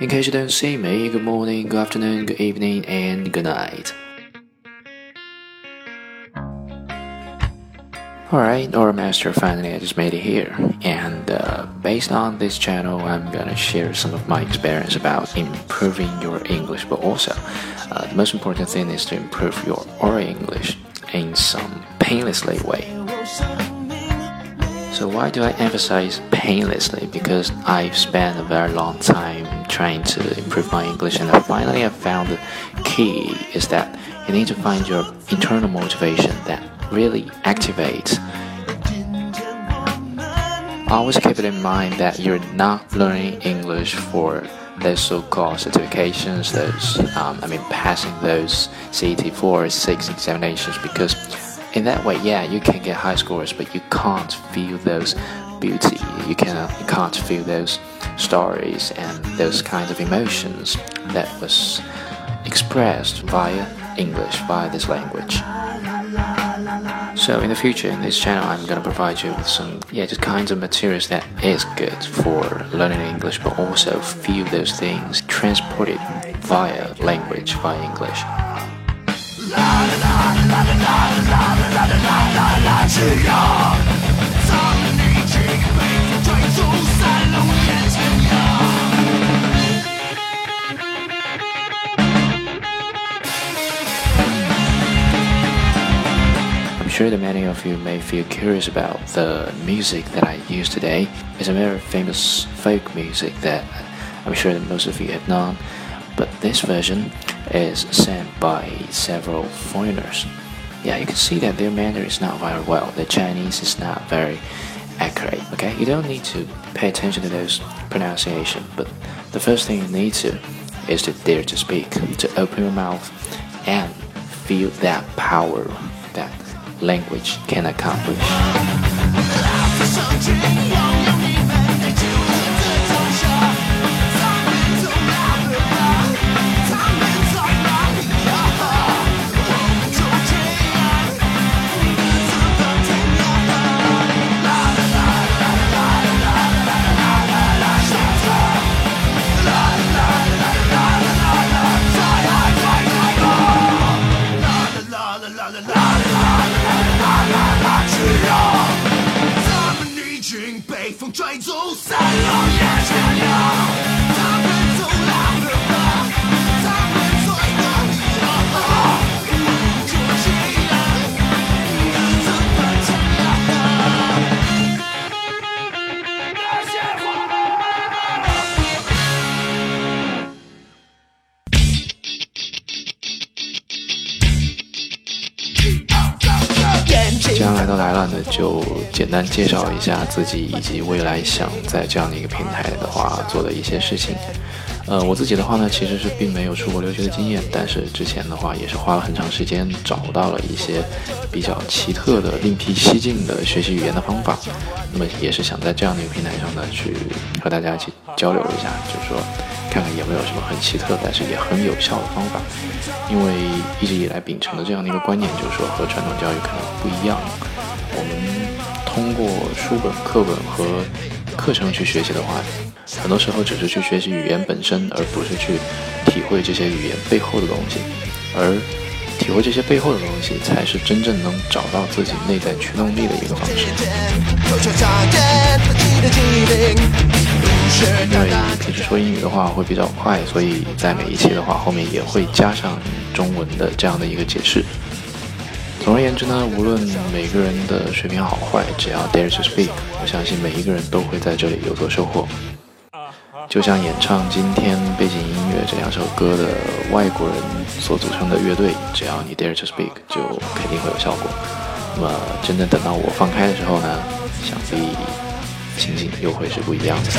In case you don't see me, good morning, good afternoon, good evening, and good night. Alright, our master finally I just made it here, and uh, based on this channel, I'm gonna share some of my experience about improving your English, but also uh, the most important thing is to improve your oral English in some painlessly way. So why do I emphasize painlessly? Because I've spent a very long time trying to improve my English, and finally I found the key is that you need to find your internal motivation that really activates. Always keep it in mind that you're not learning English for those so-called certifications, those um, I mean passing those CET 4 or six examinations because in that way, yeah, you can get high scores, but you can't feel those beauty. You cannot, you can't feel those stories and those kinds of emotions that was expressed via English, via this language. So in the future, in this channel, I'm gonna provide you with some, yeah, just kinds of materials that is good for learning English, but also feel those things transported via language, via English. 'm sure that many of you may feel curious about the music that I use today. It's a very famous folk music that I'm sure that most of you have known, but this version is sent by several foreigners. Yeah, you can see that their Mandarin is not very well. The Chinese is not very accurate. Okay, you don't need to pay attention to those pronunciation, but the first thing you need to is to dare to speak, to open your mouth and feel that power that language can accomplish. 他们已经被风吹走，散落天涯了。既然来都来了，那就简单介绍一下自己以及未来想在这样的一个平台的话做的一些事情。呃，我自己的话呢，其实是并没有出国留学的经验，但是之前的话也是花了很长时间找到了一些比较奇特的、另辟蹊径的学习语言的方法。那么也是想在这样的一个平台上呢，去和大家一起交流一下，就是说看看有没有什么很奇特，但是也很有效的方法。因为一直以来秉承的这样的一个观念，就是说和传统教育可能不一样。我们通过书本、课本和课程去学习的话。很多时候只是去学习语言本身，而不是去体会这些语言背后的东西。而体会这些背后的东西，才是真正能找到自己内在驱动力的一个方式。说英语的话会比较快，所以在每一期的话后面也会加上中文的这样的一个解释。总而言之呢，无论每个人的水平好坏，只要 dare to speak，我相信每一个人都会在这里有所收获。就像演唱今天背景音乐这两首歌的外国人所组成的乐队，只要你 dare to speak，就肯定会有效果。那么真的等到我放开的时候呢，想必情景又会是不一样的。